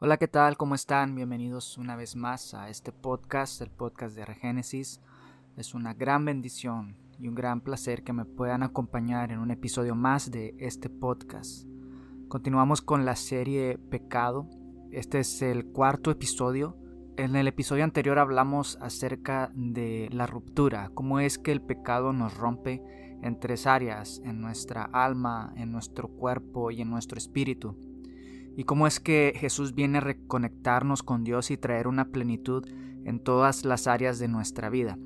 Hola, ¿qué tal? ¿Cómo están? Bienvenidos una vez más a este podcast, el podcast de Regénesis. Es una gran bendición y un gran placer que me puedan acompañar en un episodio más de este podcast. Continuamos con la serie Pecado. Este es el cuarto episodio. En el episodio anterior hablamos acerca de la ruptura, cómo es que el pecado nos rompe en tres áreas, en nuestra alma, en nuestro cuerpo y en nuestro espíritu y cómo es que Jesús viene a reconectarnos con Dios y traer una plenitud en todas las áreas de nuestra vida.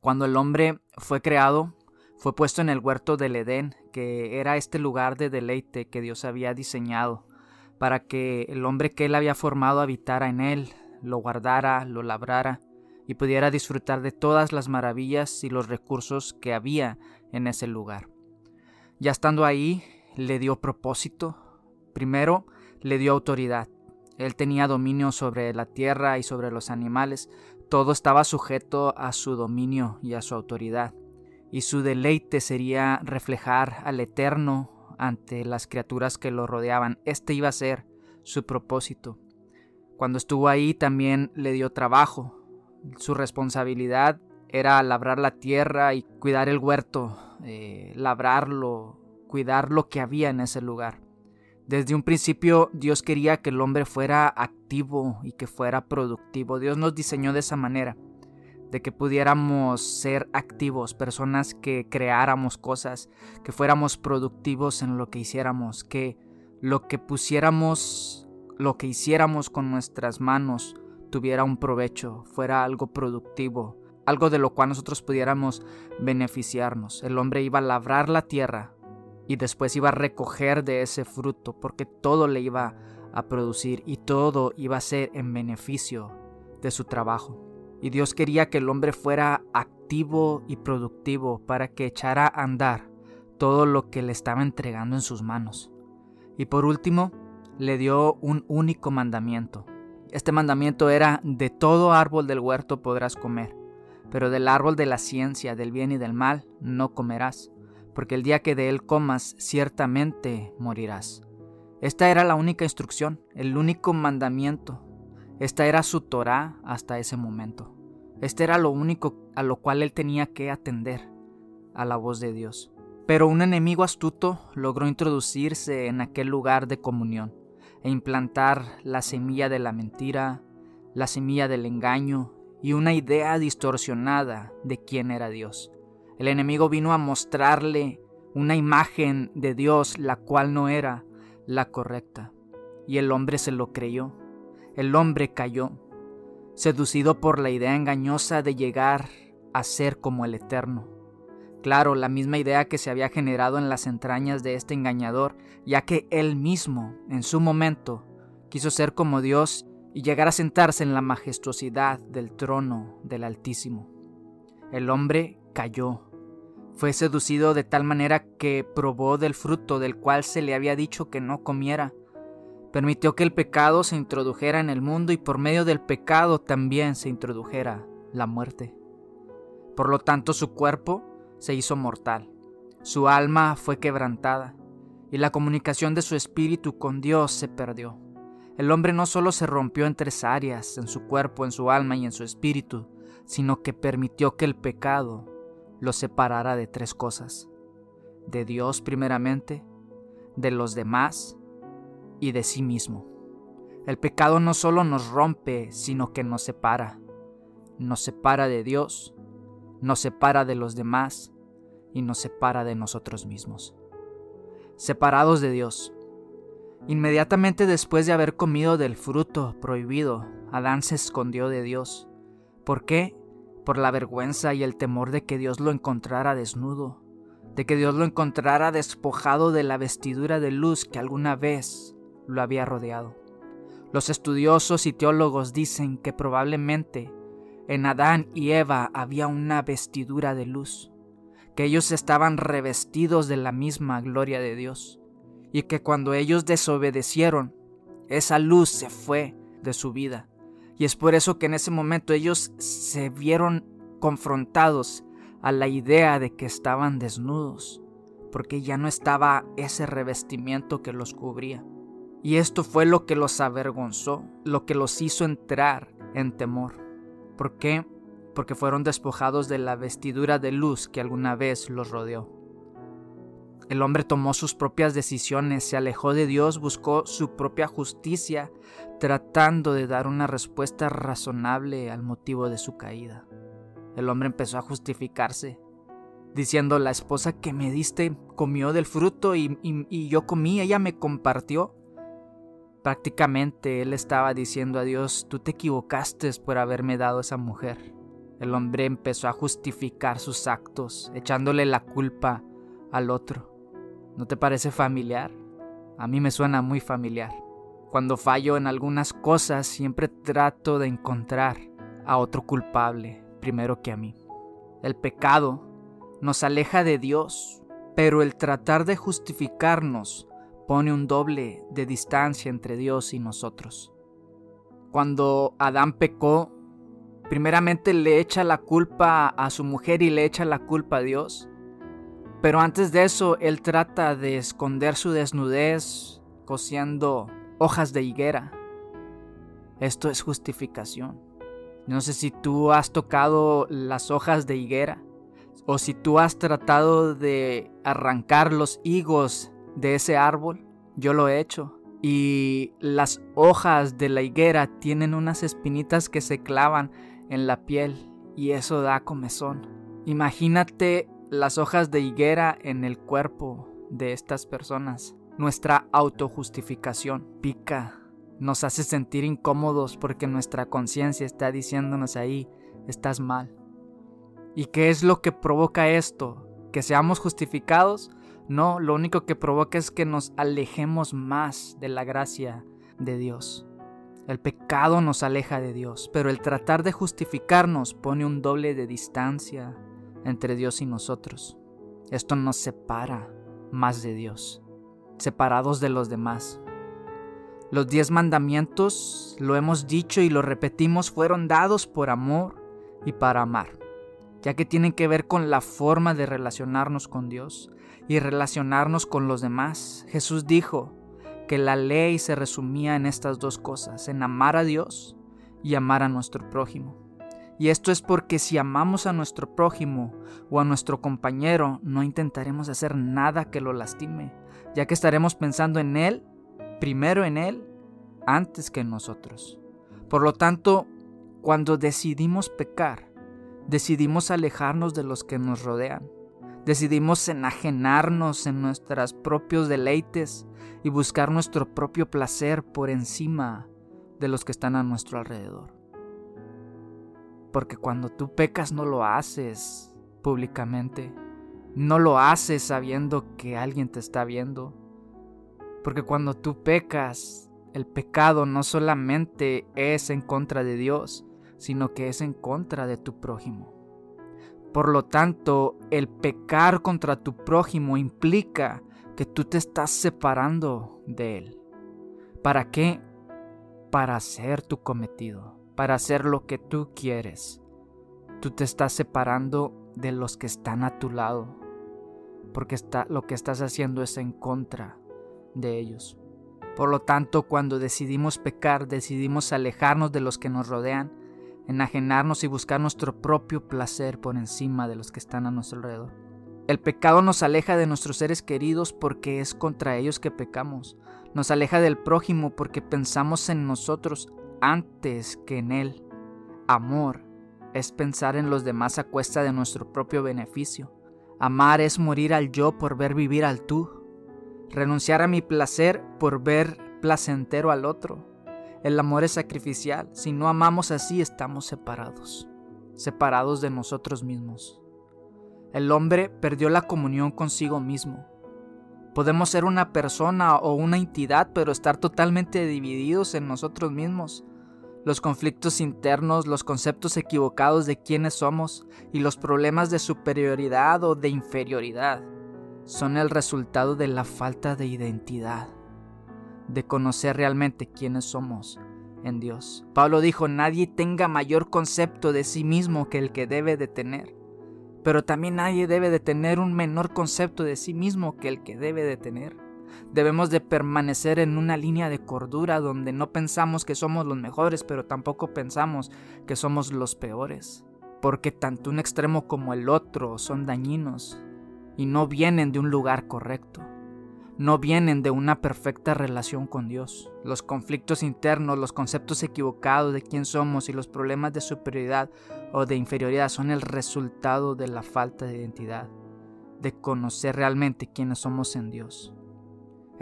Cuando el hombre fue creado, fue puesto en el huerto del Edén, que era este lugar de deleite que Dios había diseñado, para que el hombre que él había formado habitara en él, lo guardara, lo labrara y pudiera disfrutar de todas las maravillas y los recursos que había en ese lugar. Ya estando ahí, le dio propósito. Primero, le dio autoridad. Él tenía dominio sobre la tierra y sobre los animales. Todo estaba sujeto a su dominio y a su autoridad. Y su deleite sería reflejar al Eterno ante las criaturas que lo rodeaban. Este iba a ser su propósito. Cuando estuvo ahí también le dio trabajo. Su responsabilidad era labrar la tierra y cuidar el huerto, eh, labrarlo, cuidar lo que había en ese lugar. Desde un principio Dios quería que el hombre fuera activo y que fuera productivo. Dios nos diseñó de esa manera, de que pudiéramos ser activos, personas que creáramos cosas, que fuéramos productivos en lo que hiciéramos, que lo que pusiéramos, lo que hiciéramos con nuestras manos tuviera un provecho, fuera algo productivo, algo de lo cual nosotros pudiéramos beneficiarnos. El hombre iba a labrar la tierra y después iba a recoger de ese fruto porque todo le iba a producir y todo iba a ser en beneficio de su trabajo. Y Dios quería que el hombre fuera activo y productivo para que echara a andar todo lo que le estaba entregando en sus manos. Y por último, le dio un único mandamiento. Este mandamiento era, de todo árbol del huerto podrás comer, pero del árbol de la ciencia, del bien y del mal, no comerás, porque el día que de él comas, ciertamente morirás. Esta era la única instrucción, el único mandamiento. Esta era su Torah hasta ese momento. Este era lo único a lo cual él tenía que atender, a la voz de Dios. Pero un enemigo astuto logró introducirse en aquel lugar de comunión e implantar la semilla de la mentira, la semilla del engaño y una idea distorsionada de quién era Dios. El enemigo vino a mostrarle una imagen de Dios la cual no era la correcta. Y el hombre se lo creyó. El hombre cayó, seducido por la idea engañosa de llegar a ser como el Eterno. Claro, la misma idea que se había generado en las entrañas de este engañador, ya que él mismo, en su momento, quiso ser como Dios y llegar a sentarse en la majestuosidad del trono del Altísimo. El hombre cayó. Fue seducido de tal manera que probó del fruto del cual se le había dicho que no comiera. Permitió que el pecado se introdujera en el mundo y por medio del pecado también se introdujera la muerte. Por lo tanto su cuerpo se hizo mortal, su alma fue quebrantada y la comunicación de su espíritu con Dios se perdió. El hombre no solo se rompió en tres áreas, en su cuerpo, en su alma y en su espíritu, sino que permitió que el pecado lo separara de tres cosas. De Dios primeramente, de los demás y de sí mismo. El pecado no solo nos rompe, sino que nos separa. Nos separa de Dios, nos separa de los demás y nos separa de nosotros mismos. Separados de Dios, Inmediatamente después de haber comido del fruto prohibido, Adán se escondió de Dios. ¿Por qué? Por la vergüenza y el temor de que Dios lo encontrara desnudo, de que Dios lo encontrara despojado de la vestidura de luz que alguna vez lo había rodeado. Los estudiosos y teólogos dicen que probablemente en Adán y Eva había una vestidura de luz, que ellos estaban revestidos de la misma gloria de Dios y que cuando ellos desobedecieron, esa luz se fue de su vida. Y es por eso que en ese momento ellos se vieron confrontados a la idea de que estaban desnudos. porque ya no estaba ese revestimiento que los cubría. Y esto fue lo que los avergonzó, lo que los hizo entrar en temor. ¿Por qué? Porque fueron despojados de la vestidura de luz que alguna vez los rodeó. El hombre tomó sus propias decisiones, se alejó de Dios, buscó su propia justicia, tratando de dar una respuesta razonable al motivo de su caída. El hombre empezó a justificarse, diciendo, la esposa que me diste comió del fruto y, y yo comí, ella me compartió. Prácticamente él estaba diciendo a Dios, tú te equivocaste por haberme dado esa mujer. El hombre empezó a justificar sus actos, echándole la culpa al otro. ¿No te parece familiar? A mí me suena muy familiar. Cuando fallo en algunas cosas siempre trato de encontrar a otro culpable primero que a mí. El pecado nos aleja de Dios, pero el tratar de justificarnos pone un doble de distancia entre Dios y nosotros. Cuando Adán pecó, primeramente le echa la culpa a su mujer y le echa la culpa a Dios. Pero antes de eso, él trata de esconder su desnudez cosiendo hojas de higuera. Esto es justificación. No sé si tú has tocado las hojas de higuera o si tú has tratado de arrancar los higos de ese árbol, yo lo he hecho. Y las hojas de la higuera tienen unas espinitas que se clavan en la piel y eso da comezón. Imagínate las hojas de higuera en el cuerpo de estas personas. Nuestra autojustificación pica, nos hace sentir incómodos porque nuestra conciencia está diciéndonos ahí, estás mal. ¿Y qué es lo que provoca esto? ¿Que seamos justificados? No, lo único que provoca es que nos alejemos más de la gracia de Dios. El pecado nos aleja de Dios, pero el tratar de justificarnos pone un doble de distancia entre Dios y nosotros. Esto nos separa más de Dios, separados de los demás. Los diez mandamientos, lo hemos dicho y lo repetimos, fueron dados por amor y para amar, ya que tienen que ver con la forma de relacionarnos con Dios, y relacionarnos con los demás. Jesús dijo que la ley se resumía en estas dos cosas, en amar a Dios y amar a nuestro prójimo. Y esto es porque si amamos a nuestro prójimo o a nuestro compañero, no intentaremos hacer nada que lo lastime, ya que estaremos pensando en él, primero en él, antes que en nosotros. Por lo tanto, cuando decidimos pecar, decidimos alejarnos de los que nos rodean Decidimos enajenarnos en nuestros propios deleites y buscar nuestro propio placer por encima de los que están a nuestro alrededor. Porque cuando tú pecas no lo haces públicamente, no lo haces sabiendo que alguien te está viendo. Porque cuando tú pecas, el pecado no solamente es en contra de Dios, sino que es en contra de tu prójimo. Por lo tanto, el pecar contra tu prójimo implica que tú te estás separando de él. ¿Para qué? Para hacer tu cometido, para hacer lo que tú quieres. Tú te estás separando de los que están a tu lado, porque está, lo que estás haciendo es en contra de ellos. Por lo tanto, cuando decidimos pecar, decidimos alejarnos de los que nos rodean, enajenarnos y buscar nuestro propio placer por encima de los que están a nuestro alrededor. El pecado nos aleja de nuestros seres queridos porque es contra ellos que pecamos. Nos aleja del prójimo porque pensamos en nosotros antes que en él. Amor es pensar en los demás a cuesta de nuestro propio beneficio. Amar es morir al yo por ver vivir al tú. Renunciar a mi placer por ver placentero al otro. El amor es sacrificial. Si no amamos así, estamos separados, separados de nosotros mismos. El hombre perdió la comunión consigo mismo. Podemos ser una persona o una entidad, pero estar totalmente divididos en nosotros mismos. Los conflictos internos, los conceptos equivocados de quiénes somos y los problemas de superioridad o de inferioridad son el resultado de la falta de identidad de conocer realmente quiénes somos en Dios. Pablo dijo, nadie tenga mayor concepto de sí mismo que el que debe de tener. pero también nadie debe de tener un menor concepto de sí mismo que el que debe de tener. Debemos de permanecer en una línea de cordura donde no pensamos que somos los mejores, pero tampoco pensamos que somos los peores, porque tanto un extremo como el otro son dañinos y no vienen de un lugar correcto no vienen de una perfecta relación con Dios. Los conflictos internos, los conceptos equivocados de quién somos y los problemas de superioridad o de inferioridad son el resultado de la falta de identidad, de conocer realmente quiénes somos en Dios.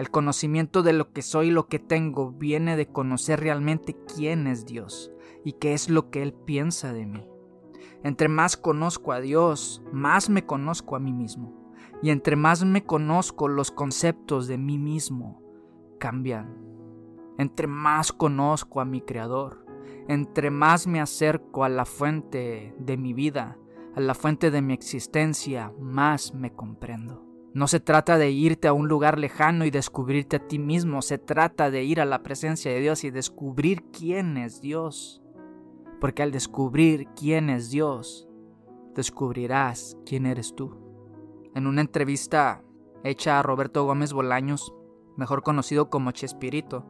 El conocimiento de lo que soy y lo que tengo viene de conocer realmente quién es Dios y qué es lo que Él piensa de mí. Entre más conozco a Dios, más me conozco a mí mismo. Y entre más me conozco, los conceptos de mí mismo cambian. Entre más conozco a mi Creador, entre más me acerco a la fuente de mi vida, a la fuente de mi existencia, más me comprendo. No se trata de irte a un lugar lejano y descubrirte a ti mismo, se trata de ir a la presencia de Dios y descubrir quién es Dios. Porque al descubrir quién es Dios, descubrirás quién eres tú. En una entrevista hecha a Roberto Gómez Bolaños, mejor conocido como Chespirito,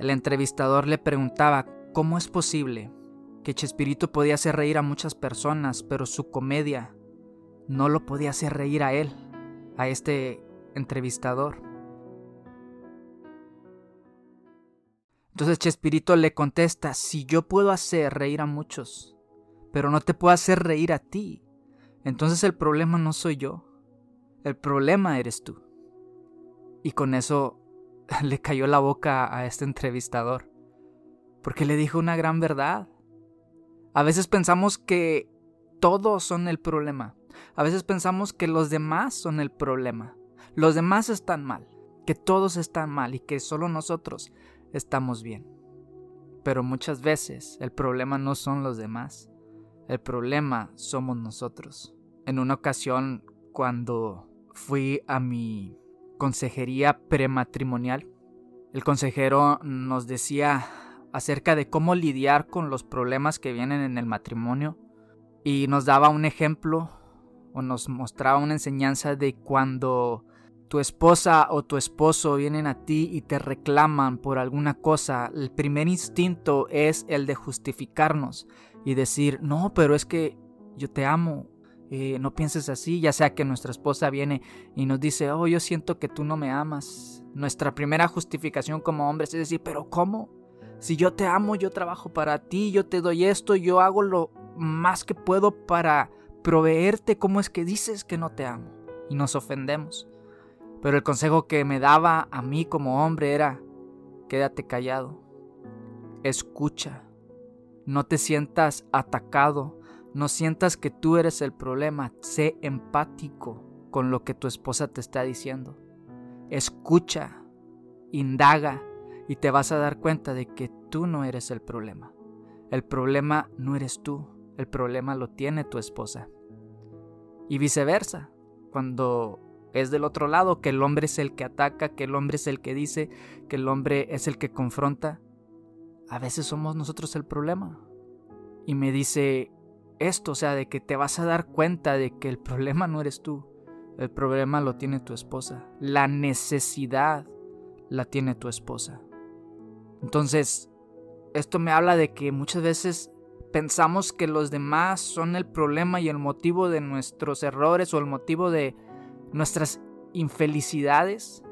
el entrevistador le preguntaba cómo es posible que Chespirito podía hacer reír a muchas personas, pero su comedia no lo podía hacer reír a él, a este entrevistador. Entonces Chespirito le contesta, si yo puedo hacer reír a muchos, pero no te puedo hacer reír a ti, entonces el problema no soy yo, el problema eres tú. Y con eso le cayó la boca a este entrevistador, porque le dijo una gran verdad. A veces pensamos que todos son el problema. A veces pensamos que los demás son el problema. Los demás están mal, que todos están mal y que solo nosotros estamos bien. Pero muchas veces el problema no son los demás. El problema somos nosotros. En una ocasión, cuando fui a mi consejería prematrimonial. El consejero nos decía acerca de cómo lidiar con los problemas que vienen en el matrimonio y nos daba un ejemplo o nos mostraba una enseñanza de cuando tu esposa o tu esposo vienen a ti y te reclaman por alguna cosa, el primer instinto es el de justificarnos y decir, no, pero es que yo te amo, eh, no pienses así, ya sea que nuestra esposa viene y nos dice, oh, yo siento que tú no me amas. Nuestra primera justificación como hombres es decir, pero ¿cómo? Si yo te amo, yo trabajo para ti, yo te doy esto, yo hago lo más que puedo para proveerte, ¿cómo es que dices que no te amo? Y nos ofendemos. Pero el consejo que me daba a mí como hombre era, quédate callado, escucha, no te sientas atacado, no sientas que tú eres el problema, sé empático con lo que tu esposa te está diciendo. Escucha, indaga y te vas a dar cuenta de que tú no eres el problema. El problema no eres tú, el problema lo tiene tu esposa. Y viceversa, cuando es del otro lado, que el hombre es el que ataca, que el hombre es el que dice, que el hombre es el que confronta, a veces somos nosotros el problema. Y me dice, esto, o sea, de que te vas a dar cuenta de que el problema no eres tú, el problema lo tiene tu esposa, la necesidad la tiene tu esposa. Entonces, esto me habla de que muchas veces pensamos que los demás son el problema y el motivo de nuestros errores o el motivo de nuestras infelicidades.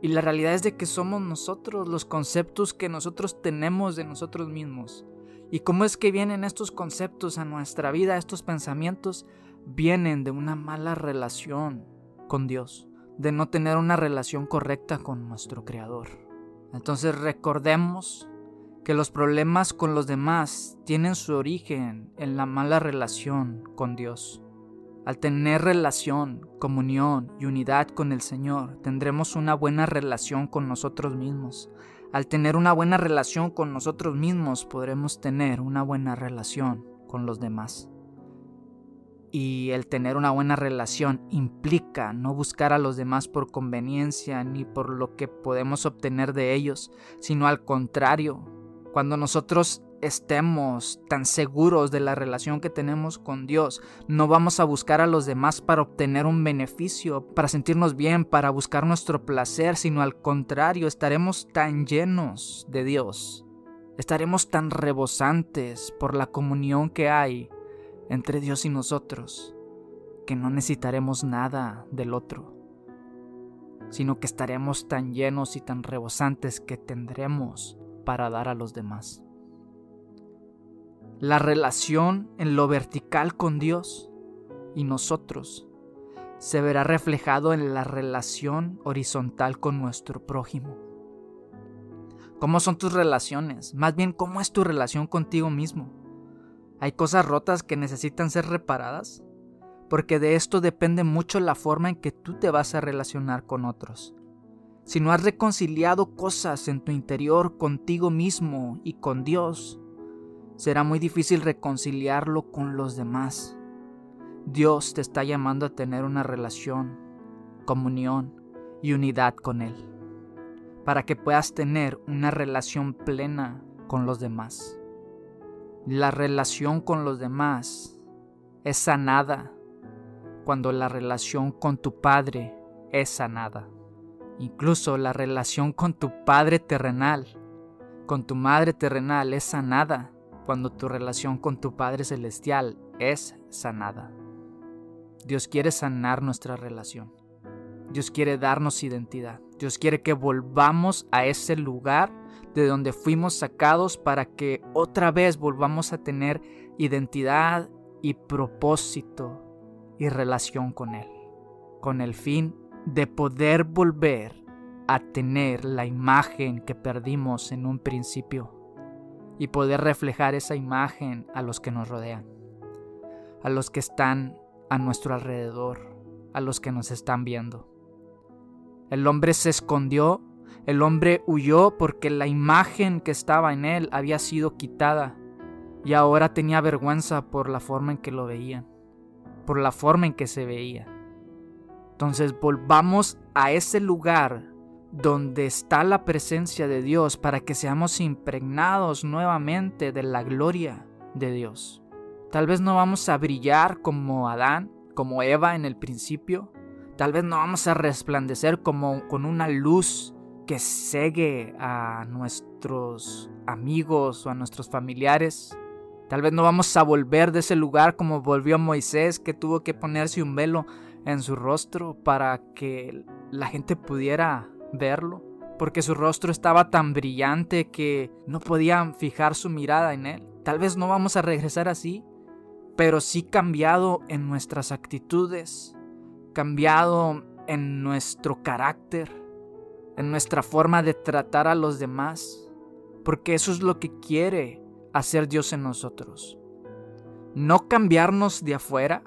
Y la realidad es de que somos nosotros, los conceptos que nosotros tenemos de nosotros mismos. ¿Y cómo es que vienen estos conceptos a nuestra vida, estos pensamientos? Vienen de una mala relación con Dios, de no tener una relación correcta con nuestro Creador. Entonces recordemos que los problemas con los demás tienen su origen en la mala relación con Dios. Al tener relación, comunión y unidad con el Señor, tendremos una buena relación con nosotros mismos. Al tener una buena relación con nosotros mismos podremos tener una buena relación con los demás. Y el tener una buena relación implica no buscar a los demás por conveniencia ni por lo que podemos obtener de ellos, sino al contrario. Cuando nosotros estemos tan seguros de la relación que tenemos con Dios, no vamos a buscar a los demás para obtener un beneficio, para sentirnos bien, para buscar nuestro placer, sino al contrario, estaremos tan llenos de Dios, estaremos tan rebosantes por la comunión que hay entre Dios y nosotros, que no necesitaremos nada del otro, sino que estaremos tan llenos y tan rebosantes que tendremos para dar a los demás. La relación en lo vertical con Dios y nosotros se verá reflejado en la relación horizontal con nuestro prójimo. ¿Cómo son tus relaciones? Más bien, ¿cómo es tu relación contigo mismo? ¿Hay cosas rotas que necesitan ser reparadas? Porque de esto depende mucho la forma en que tú te vas a relacionar con otros. Si no has reconciliado cosas en tu interior contigo mismo y con Dios, será muy difícil reconciliarlo con los demás. Dios te está llamando a tener una relación, comunión y unidad con Él, para que puedas tener una relación plena con los demás. La relación con los demás es sanada cuando la relación con tu Padre es sanada. Incluso la relación con tu Padre terrenal, con tu Madre terrenal es sanada cuando tu relación con tu Padre celestial es sanada. Dios quiere sanar nuestra relación. Dios quiere darnos identidad. Dios quiere que volvamos a ese lugar de donde fuimos sacados para que otra vez volvamos a tener identidad y propósito y relación con Él, con el fin de poder volver a tener la imagen que perdimos en un principio y poder reflejar esa imagen a los que nos rodean, a los que están a nuestro alrededor, a los que nos están viendo. El hombre se escondió, el hombre huyó porque la imagen que estaba en él había sido quitada y ahora tenía vergüenza por la forma en que lo veían, por la forma en que se veía. Entonces volvamos a ese lugar donde está la presencia de Dios para que seamos impregnados nuevamente de la gloria de Dios. Tal vez no vamos a brillar como Adán, como Eva en el principio. Tal vez no vamos a resplandecer como con una luz que cegue a nuestros amigos o a nuestros familiares. Tal vez no vamos a volver de ese lugar como volvió Moisés que tuvo que ponerse un velo en su rostro para que la gente pudiera verlo, porque su rostro estaba tan brillante que no podían fijar su mirada en él. Tal vez no vamos a regresar así, pero sí cambiado en nuestras actitudes, cambiado en nuestro carácter, en nuestra forma de tratar a los demás, porque eso es lo que quiere hacer Dios en nosotros. No cambiarnos de afuera,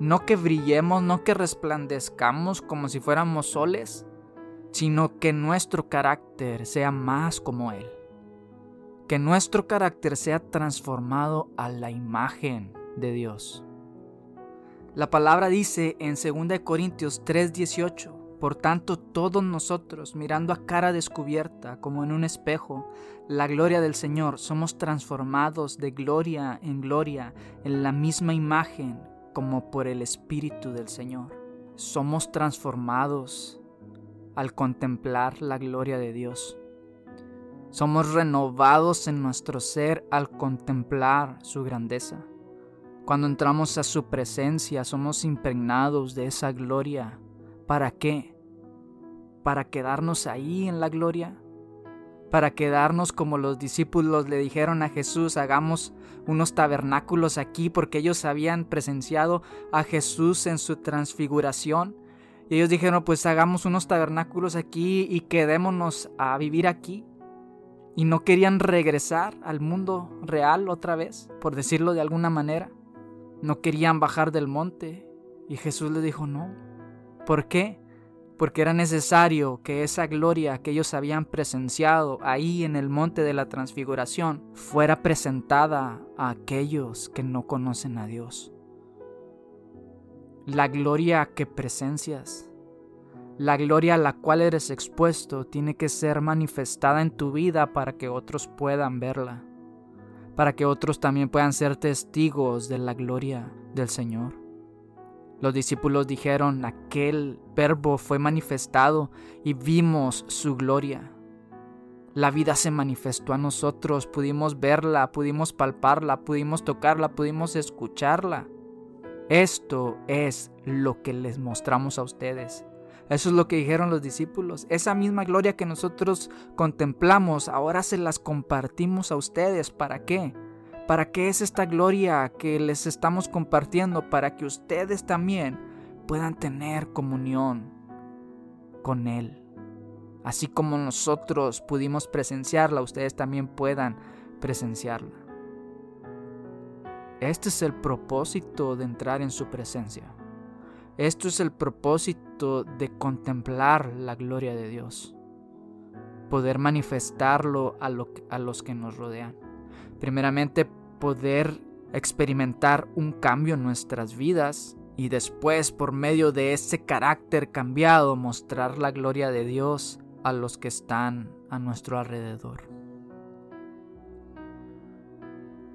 no que brillemos, no que resplandezcamos como si fuéramos soles, sino que nuestro carácter sea más como Él. Que nuestro carácter sea transformado a la imagen de Dios. La palabra dice en 2 Corintios 3:18, por tanto todos nosotros, mirando a cara descubierta como en un espejo, la gloria del Señor, somos transformados de gloria en gloria en la misma imagen como por el Espíritu del Señor. Somos transformados al contemplar la gloria de Dios. Somos renovados en nuestro ser al contemplar su grandeza. Cuando entramos a su presencia somos impregnados de esa gloria. ¿Para qué? ¿Para quedarnos ahí en la gloria? ¿Para quedarnos como los discípulos le dijeron a Jesús, hagamos unos tabernáculos aquí porque ellos habían presenciado a Jesús en su transfiguración? Y ellos dijeron, pues hagamos unos tabernáculos aquí y quedémonos a vivir aquí. Y no querían regresar al mundo real otra vez, por decirlo de alguna manera. No querían bajar del monte. Y Jesús les dijo, no. ¿Por qué? Porque era necesario que esa gloria que ellos habían presenciado ahí en el monte de la transfiguración fuera presentada a aquellos que no conocen a Dios la gloria que presencias, la gloria a la cual eres expuesto, tiene que ser manifestada en tu vida para que otros puedan verla, para que otros también puedan ser testigos de la gloria del Señor. Los discípulos dijeron, aquel verbo fue manifestado y vimos su gloria. La vida se manifestó a nosotros, pudimos verla, pudimos palparla, pudimos tocarla, pudimos escucharla. Esto es lo que les mostramos a ustedes. Eso es lo que dijeron los discípulos. Esa misma gloria que nosotros contemplamos, ahora se las compartimos a ustedes. ¿Para qué? ¿Para qué es esta gloria que les estamos compartiendo? Para que ustedes también puedan tener comunión con Él. Así como nosotros pudimos presenciarla, ustedes también puedan presenciarla. Este es el propósito de entrar en su presencia. Esto es el propósito de contemplar la gloria de Dios. Poder manifestarlo a, a los que nos rodean. Primeramente, poder experimentar un cambio en nuestras vidas y después, por medio de ese carácter cambiado, mostrar la gloria de Dios a los que están a nuestro alrededor.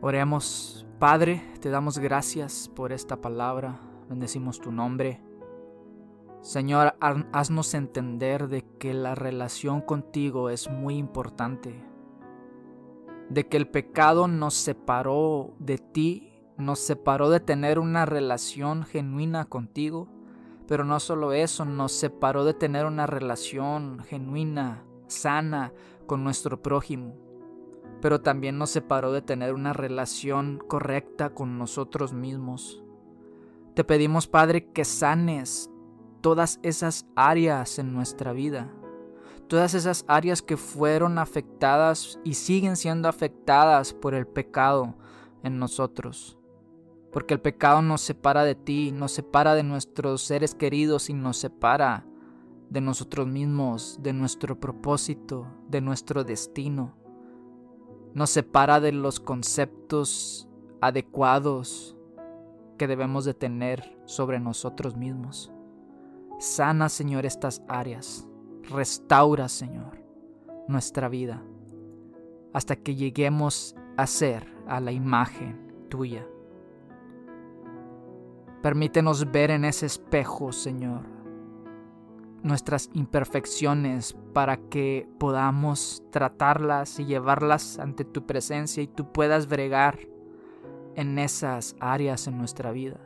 Oremos, Padre, te damos gracias por esta palabra, bendecimos tu nombre. Señor, haznos entender de que la relación contigo es muy importante, de que el pecado nos separó de ti, nos separó de tener una relación genuina contigo, pero no solo eso, nos separó de tener una relación genuina, sana con nuestro prójimo pero también nos separó de tener una relación correcta con nosotros mismos. Te pedimos, Padre, que sanes todas esas áreas en nuestra vida, todas esas áreas que fueron afectadas y siguen siendo afectadas por el pecado en nosotros. Porque el pecado nos separa de ti, nos separa de nuestros seres queridos y nos separa de nosotros mismos, de nuestro propósito, de nuestro destino nos separa de los conceptos adecuados que debemos de tener sobre nosotros mismos. Sana, Señor, estas áreas. Restaura, Señor, nuestra vida hasta que lleguemos a ser a la imagen tuya. Permítenos ver en ese espejo, Señor, nuestras imperfecciones para que podamos tratarlas y llevarlas ante tu presencia y tú puedas bregar en esas áreas en nuestra vida.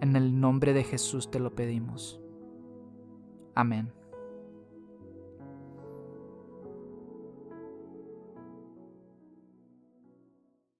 En el nombre de Jesús te lo pedimos. Amén.